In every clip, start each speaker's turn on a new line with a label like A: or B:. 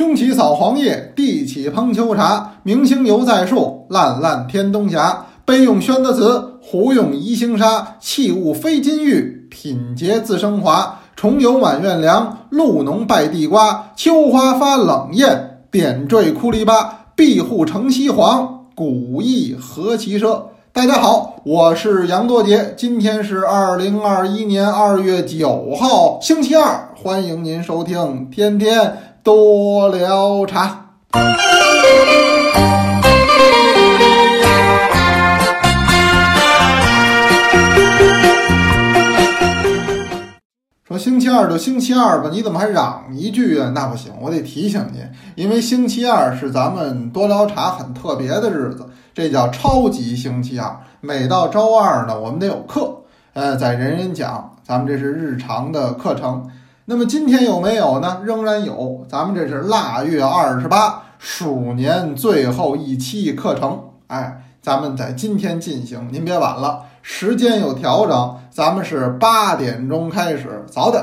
A: 兄起扫黄叶，地起烹秋茶。明星犹在树，烂烂天东霞。悲用宣德祠，胡用宜兴砂。器物非金玉，品节自升华。重游满院凉，露浓拜地瓜。秋花发冷艳，点缀枯篱笆。庇护城西黄，古意何其奢。大家好，我是杨多杰，今天是二零二一年二月九号，星期二，欢迎您收听天天多聊茶。说星期二就星期二吧，你怎么还嚷一句啊？那不行，我得提醒你，因为星期二是咱们多聊茶很特别的日子，这叫超级星期二。每到周二呢，我们得有课，呃，在人人讲，咱们这是日常的课程。那么今天有没有呢？仍然有，咱们这是腊月二十八，鼠年最后一期课程，哎，咱们在今天进行，您别晚了。时间有调整，咱们是八点钟开始，早点。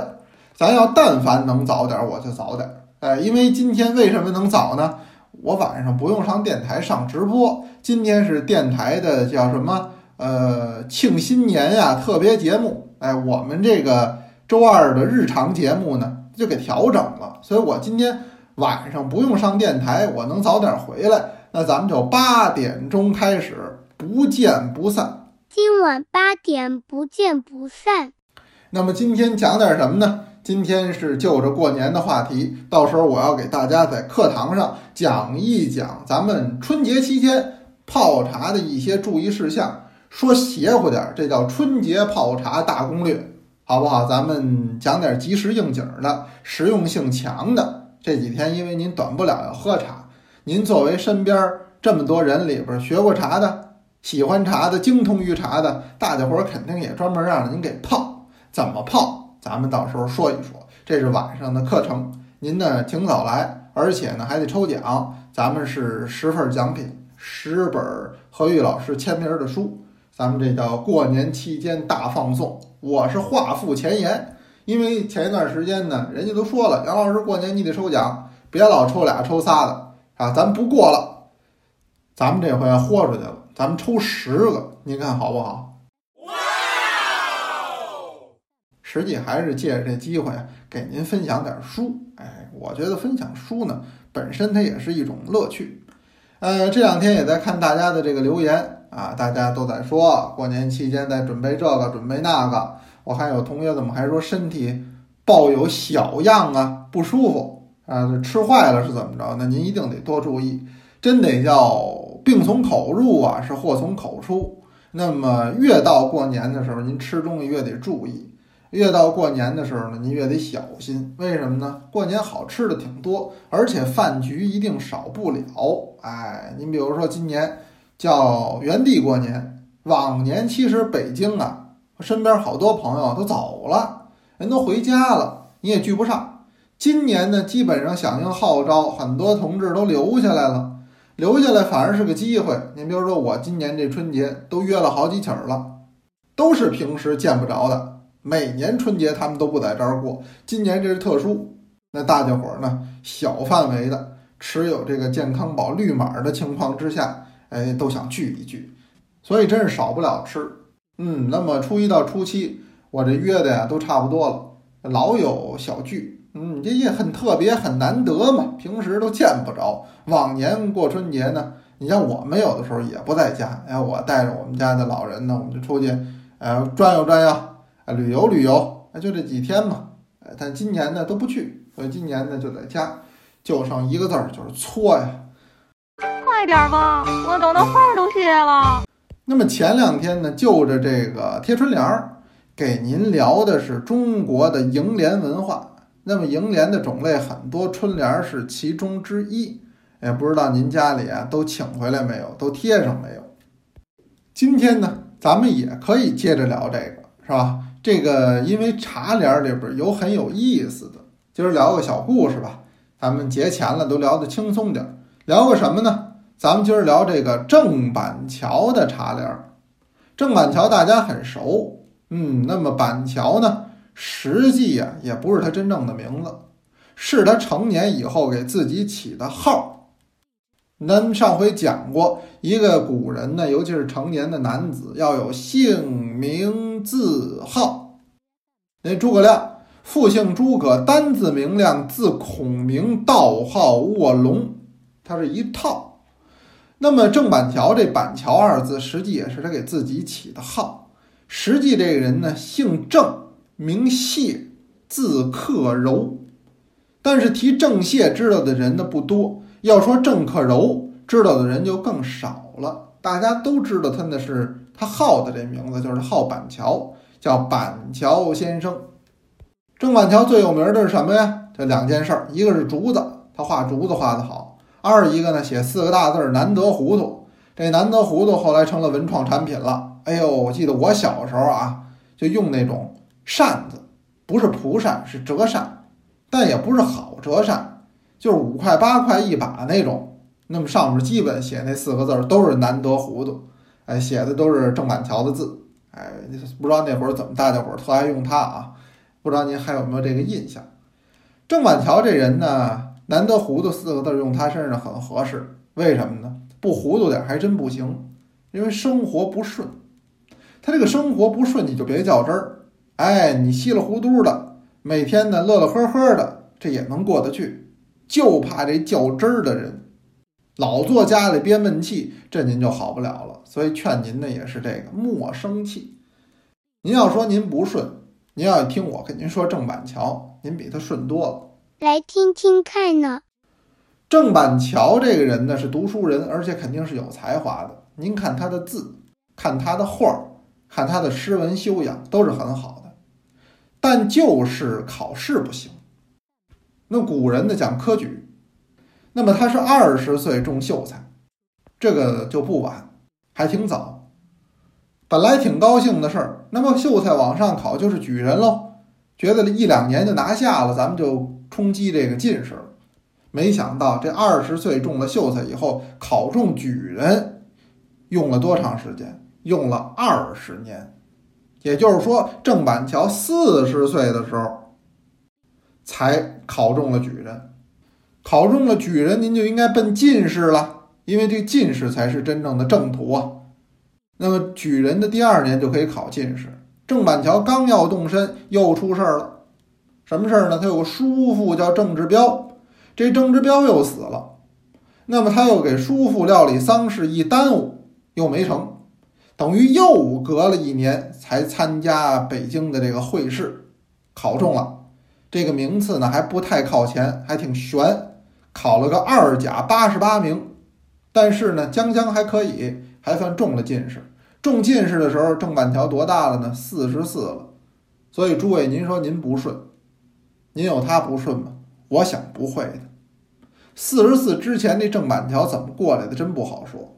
A: 咱要但凡能早点，我就早点。哎，因为今天为什么能早呢？我晚上不用上电台上直播。今天是电台的叫什么？呃，庆新年呀，特别节目。哎，我们这个周二的日常节目呢，就给调整了。所以我今天晚上不用上电台，我能早点回来。那咱们就八点钟开始，不见不散。
B: 今晚八点不见不散。
A: 那么今天讲点什么呢？今天是就着过年的话题，到时候我要给大家在课堂上讲一讲咱们春节期间泡茶的一些注意事项。说邪乎点，这叫春节泡茶大攻略，好不好？咱们讲点及时应景的、实用性强的。这几天因为您短不了要喝茶，您作为身边这么多人里边学过茶的。喜欢茶的、精通于茶的，大家伙儿肯定也专门让您给泡。怎么泡？咱们到时候说一说。这是晚上的课程，您呢挺早来，而且呢还得抽奖。咱们是十份奖品，十本何玉老师签名的书。咱们这叫过年期间大放送。我是话付前言，因为前一段时间呢，人家都说了，杨老师过年你得抽奖，别老抽俩抽仨的啊。咱不过了，咱们这回豁出去了。咱们抽十个，您看好不好？哇！实际还是借着这机会给您分享点书。哎，我觉得分享书呢，本身它也是一种乐趣。呃，这两天也在看大家的这个留言啊，大家都在说过年期间在准备这个准备那个。我还有同学怎么还说身体抱有小恙啊，不舒服啊，吃坏了是怎么着？那您一定得多注意，真得叫。病从口入啊，是祸从口出。那么越到过年的时候，您吃东西越得注意；越到过年的时候呢，您越得小心。为什么呢？过年好吃的挺多，而且饭局一定少不了。哎，您比如说今年叫原地过年，往年其实北京啊，身边好多朋友都走了，人都回家了，你也聚不上。今年呢，基本上响应号召，很多同志都留下来了。留下来反而是个机会。您比如说，我今年这春节都约了好几起儿了，都是平时见不着的。每年春节他们都不在这儿过，今年这是特殊。那大家伙儿呢，小范围的持有这个健康宝绿码的情况之下，哎，都想聚一聚，所以真是少不了吃。嗯，那么初一到初七，我这约的呀都差不多了，老有小聚。嗯，这也很特别，很难得嘛，平时都见不着。往年过春节呢，你像我们有的时候也不在家，哎，我带着我们家的老人呢，我们就出去，呃，转悠转悠，哎，旅游旅游，哎，就这几天嘛，但今年呢都不去，所以今年呢就在家，就剩一个字儿，就是搓呀。
C: 快点吧，我等的花都谢了。
A: 那么前两天呢，就着这个贴春联儿，给您聊的是中国的楹联文化。那么楹联的种类很多，春联是其中之一。也不知道您家里啊都请回来没有，都贴上没有？今天呢，咱们也可以接着聊这个，是吧？这个因为茶联里边有很有意思的，今儿聊个小故事吧。咱们节前了，都聊得轻松点儿。聊个什么呢？咱们今儿聊这个郑板桥的茶联。郑板桥大家很熟，嗯，那么板桥呢？实际呀，也不是他真正的名字。是他成年以后给自己起的号。咱上回讲过，一个古人呢，尤其是成年的男子，要有姓名字号。那诸葛亮复姓诸葛，单字明亮，字孔明，道号卧龙，他是一套。那么郑板桥这“板桥”二字，实际也是他给自己起的号。实际这个人呢，姓郑，名谢，字克柔。但是提郑燮知道的人呢不多，要说郑克柔知道的人就更少了。大家都知道他那是他号的这名字，就是号板桥，叫板桥先生。郑板桥最有名的是什么呀？这两件事儿，一个是竹子，他画竹子画得好；二一个呢，写四个大字儿“难得糊涂”。这难得糊涂后来成了文创产品了。哎呦，我记得我小时候啊，就用那种扇子，不是蒲扇，是折扇，但也不是好折扇，就是五块八块一把那种。那么上面基本写那四个字儿都是“难得糊涂”，哎，写的都是郑板桥的字。哎，不知道那会儿怎么大家伙儿特爱用它啊？不知道您还有没有这个印象？郑板桥这人呢，“难得糊涂”四个字用他身上很合适。为什么呢？不糊涂点还真不行，因为生活不顺。他这个生活不顺，你就别较真儿。哎，你稀里糊涂的，每天呢乐乐呵呵的，这也能过得去。就怕这较真儿的人，老坐家里憋闷气，这您就好不了了。所以劝您的也是这个，莫生气。您要说您不顺，您要听我跟您说郑板桥，您比他顺多了。
B: 来听听看呢。
A: 郑板桥这个人呢是读书人，而且肯定是有才华的。您看他的字，看他的画儿，看他的诗文修养都是很好的，但就是考试不行。那古人呢讲科举，那么他是二十岁中秀才，这个就不晚，还挺早。本来挺高兴的事儿，那么秀才往上考就是举人喽，觉得一两年就拿下了，咱们就冲击这个进士。没想到这二十岁中了秀才以后，考中举人，用了多长时间？用了二十年。也就是说，郑板桥四十岁的时候才考中了举人。考中了举人，您就应该奔进士了，因为这进士才是真正的正途啊。那么举人的第二年就可以考进士。郑板桥刚要动身，又出事儿了。什么事儿呢？他有个叔父叫郑志彪。这郑志彪又死了，那么他又给叔父料理丧事，一耽误又没成，等于又隔了一年才参加北京的这个会试，考中了，这个名次呢还不太靠前，还挺悬，考了个二甲八十八名，但是呢将将还可以，还算中了进士。中进士的时候，郑板桥多大了呢？四十四了。所以诸位，您说您不顺，您有他不顺吗？我想不会的，四十四之前那郑板桥怎么过来的，真不好说。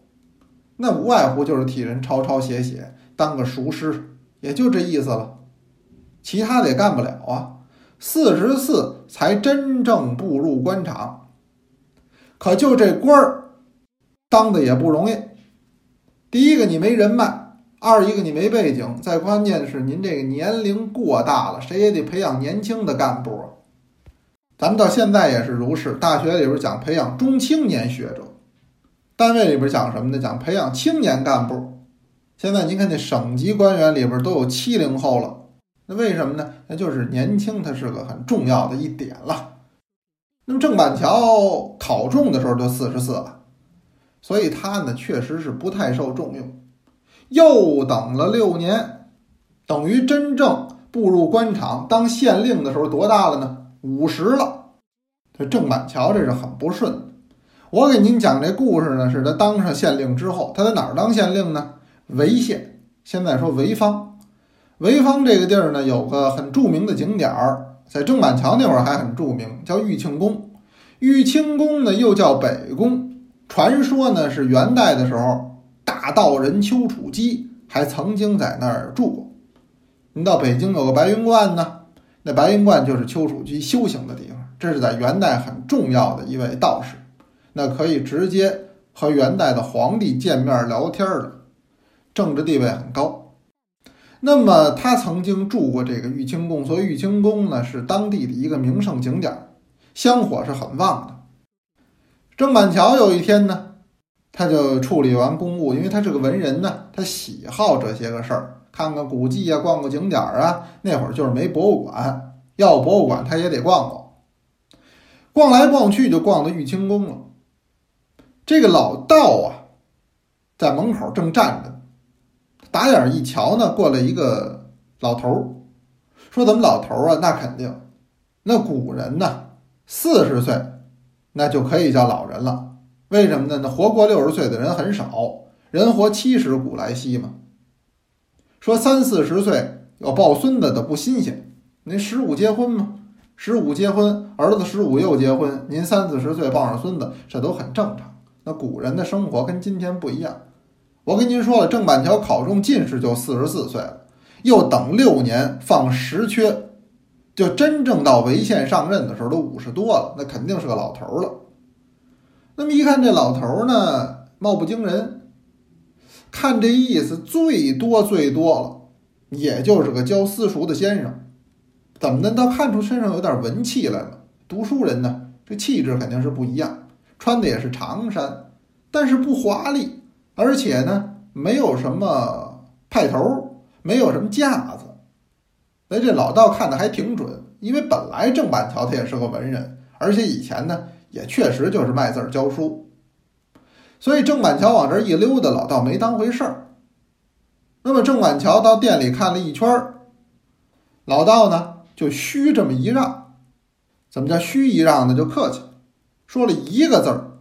A: 那无外乎就是替人抄抄写写，当个熟师，也就这意思了。其他的也干不了啊。四十四才真正步入官场，可就这官儿当的也不容易。第一个你没人脉，二一个你没背景，再关键是您这个年龄过大了，谁也得培养年轻的干部啊。咱们到现在也是如是，大学里边讲培养中青年学者，单位里边讲什么呢？讲培养青年干部。现在您看，那省级官员里边都有七零后了，那为什么呢？那就是年轻，它是个很重要的一点了。那么郑板桥考中的时候就四十四了，所以他呢确实是不太受重用。又等了六年，等于真正步入官场当县令的时候多大了呢？五十了，这郑板桥这是很不顺。我给您讲这故事呢，是他当上县令之后，他在哪儿当县令呢？潍县，现在说潍坊。潍坊这个地儿呢，有个很著名的景点儿，在郑板桥那会儿还很著名，叫玉清宫。玉清宫呢，又叫北宫，传说呢是元代的时候，道人丘处机还曾经在那儿住过。您到北京有个白云观呢。那白云观就是丘处机修行的地方，这是在元代很重要的一位道士，那可以直接和元代的皇帝见面聊天的，政治地位很高。那么他曾经住过这个玉清宫，所以玉清宫呢是当地的一个名胜景点。香火是很旺的。郑板桥有一天呢，他就处理完公务，因为他是个文人呢，他喜好这些个事儿，看看古迹啊，逛个景点儿啊。那会儿就是没博物馆，要博物馆他也得逛逛。逛来逛去就逛到玉清宫了。这个老道啊，在门口正站着，打眼一瞧呢，过来一个老头儿，说：“怎么老头儿啊？那肯定，那古人呢，四十岁那就可以叫老人了。为什么呢？那活过六十岁的人很少，人活七十古来稀嘛。说三四十岁要抱孙子的不新鲜，您十五结婚嘛。”十五结婚，儿子十五又结婚，您三四十岁抱上孙子，这都很正常。那古人的生活跟今天不一样。我跟您说了，郑板桥考中进士就四十四岁了，又等六年放实缺，就真正到潍县上任的时候都五十多了，那肯定是个老头了。那么一看这老头呢，貌不惊人，看这意思，最多最多了，也就是个教私塾的先生。怎么的？倒看出身上有点文气来了。读书人呢，这气质肯定是不一样。穿的也是长衫，但是不华丽，而且呢，没有什么派头，没有什么架子。哎，这老道看的还挺准，因为本来郑板桥他也是个文人，而且以前呢，也确实就是卖字儿教书。所以郑板桥往这一溜达，老道没当回事儿。那么郑板桥到店里看了一圈儿，老道呢？就虚这么一让，怎么叫虚一让呢？就客气，说了一个字儿，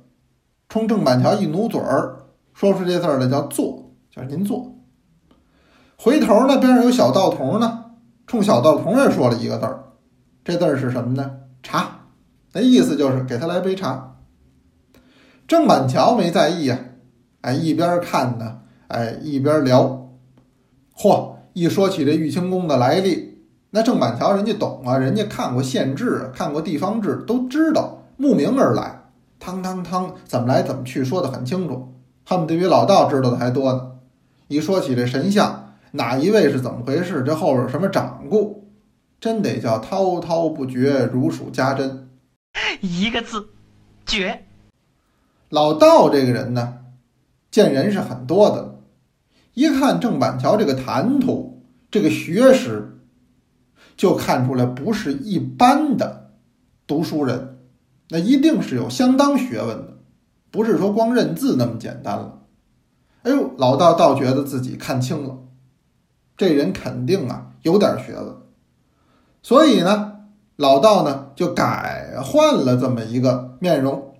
A: 冲郑板桥一努嘴儿，说出这字儿来叫坐，叫您坐。回头呢，边上有小道童呢，冲小道童也说了一个字儿，这字儿是什么呢？茶，那意思就是给他来杯茶。郑板桥没在意呀，哎，一边看呢，哎，一边聊。嚯，一说起这玉清宫的来历。那郑板桥人家懂啊，人家看过县志，看过地方志，都知道慕名而来，汤汤汤，怎么来怎么去，说的很清楚，恨不得比老道知道的还多呢。一说起这神像，哪一位是怎么回事，这后边什么掌故，真得叫滔滔不绝，如数家珍。
D: 一个字，绝。
A: 老道这个人呢，见人是很多的，一看郑板桥这个谈吐，这个学识。就看出来不是一般的读书人，那一定是有相当学问的，不是说光认字那么简单了。哎呦，老道倒觉得自己看清了，这人肯定啊有点学问，所以呢，老道呢就改换了这么一个面容，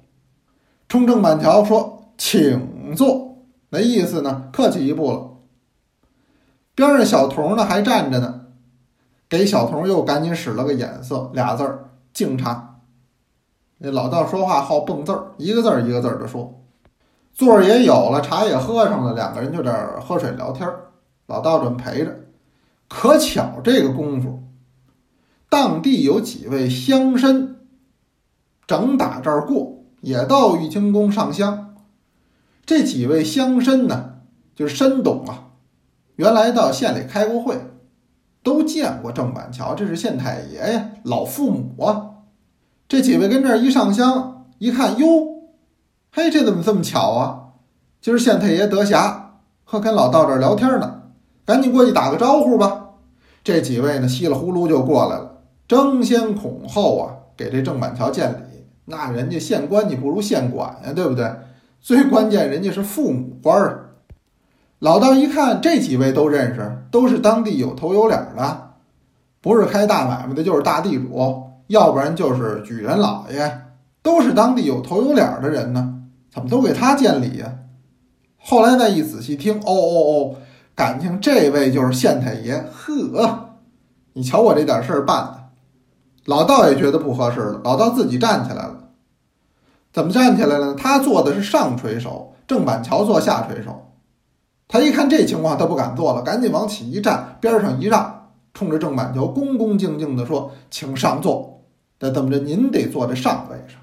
A: 冲郑板桥说：“请坐。”那意思呢，客气一步了。边上小童呢还站着呢。给小童又赶紧使了个眼色，俩字儿敬茶。那老道说话好蹦字儿，一个字儿一个字儿的说。座儿也有了，茶也喝上了，两个人就这儿喝水聊天儿。老道准陪着，可巧这个功夫，当地有几位乡绅正打这儿过，也到玉清宫上香。这几位乡绅呢，就是绅董啊，原来到县里开过会。都见过郑板桥，这是县太爷呀，老父母啊。这几位跟这儿一上香，一看哟，嘿，这怎么这么巧啊？今儿县太爷得暇，和跟老道这儿聊天呢，赶紧过去打个招呼吧。这几位呢，稀里呼噜就过来了，争先恐后啊，给这郑板桥见礼。那人家县官，你不如县管呀，对不对？最关键，人家是父母官儿。老道一看，这几位都认识，都是当地有头有脸的，不是开大买卖的，就是大地主，要不然就是举人老爷，都是当地有头有脸的人呢。怎么都给他见礼呀？后来再一仔细听，哦哦哦，感情这位就是县太爷。呵，你瞧我这点事儿办的，老道也觉得不合适了。老道自己站起来了，怎么站起来了呢？他坐的是上垂手，郑板桥坐下垂手。他一看这情况，他不敢坐了，赶紧往起一站，边上一让，冲着郑板桥恭恭敬敬地说：“请上座。那怎么着？您得坐在上位上。”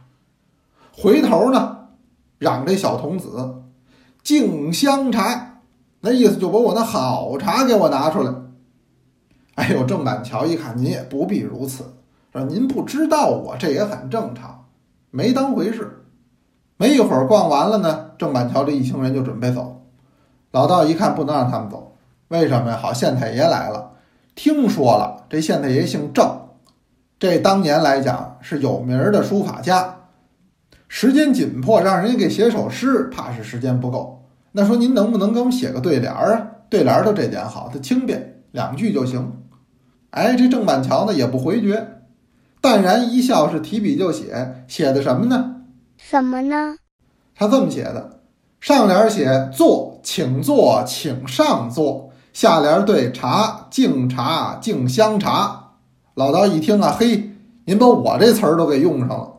A: 回头呢，嚷这小童子敬香茶，那意思就把我那好茶给我拿出来。哎呦，郑板桥一看，您也不必如此，说您不知道我，这也很正常，没当回事。没一会儿逛完了呢，郑板桥这一行人就准备走。老道一看不能让他们走，为什么呀？好，县太爷来了，听说了，这县太爷姓郑，这当年来讲是有名的书法家。时间紧迫，让人家给写首诗，怕是时间不够。那说您能不能给我们写个对联儿啊？对联儿都这点好，它轻便，两句就行。哎，这郑板桥呢也不回绝，淡然一笑，是提笔就写，写的什么呢？
B: 什么呢？
A: 他这么写的：上联写坐，请坐，请上座；下联对茶，敬茶，敬香茶。老道一听啊，嘿，您把我这词儿都给用上了。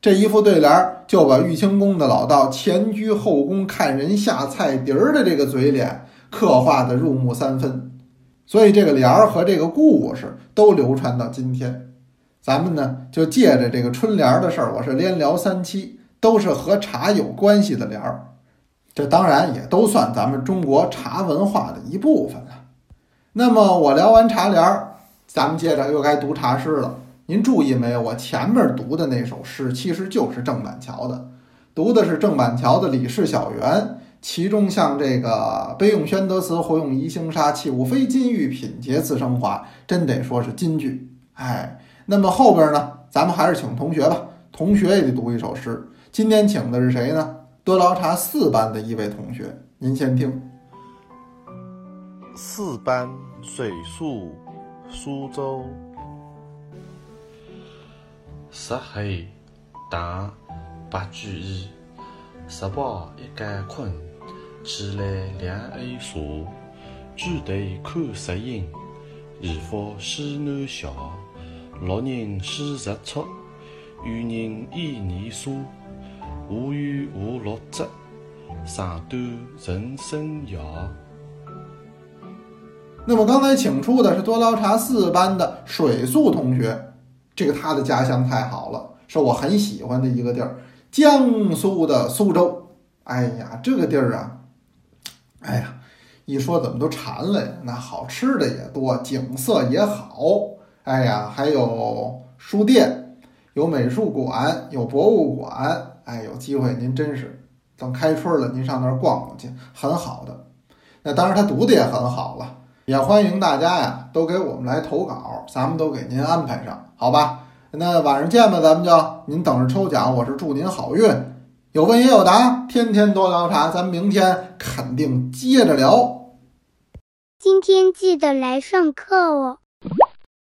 A: 这一副对联儿就把玉清宫的老道前居后宫看人下菜碟儿的这个嘴脸刻画的入木三分，所以这个联儿和这个故事都流传到今天。咱们呢就借着这个春联的事儿，我是连聊三期，都是和茶有关系的联儿，这当然也都算咱们中国茶文化的一部分了。那么我聊完茶联儿，咱们接着又该读茶诗了。您注意没有？我前面读的那首诗其实就是郑板桥的，读的是郑板桥的《李氏小园》，其中像这个“杯用宣德瓷，活用宜兴砂，器物非金玉，品节自生华”，真得说是金句。哎。那么后边呢，咱们还是请同学吧。同学也得读一首诗。今天请的是谁呢？多劳茶四班的一位同学，您先听。
E: 四班水宿苏州，石黑打白居易，十抱一竿困，起来两岸茶。举头看石英，渔夫西南桥。六人洗日出，有人倚年沙。无缘无落枝，上端人生遥。
A: 那么刚才请出的是多劳茶四班的水素同学，这个他的家乡太好了，是我很喜欢的一个地儿——江苏的苏州。哎呀，这个地儿啊，哎呀，一说怎么都馋了呀？那好吃的也多，景色也好。哎呀，还有书店，有美术馆，有博物馆。哎，有机会您真是等开春了，您上那儿逛逛去，很好的。那当然，他读的也很好了，也欢迎大家呀，都给我们来投稿，咱们都给您安排上，好吧？那晚上见吧，咱们就您等着抽奖，我是祝您好运，有问也有答，天天多聊茶，咱们明天肯定接着聊。
B: 今天记得来上课哦。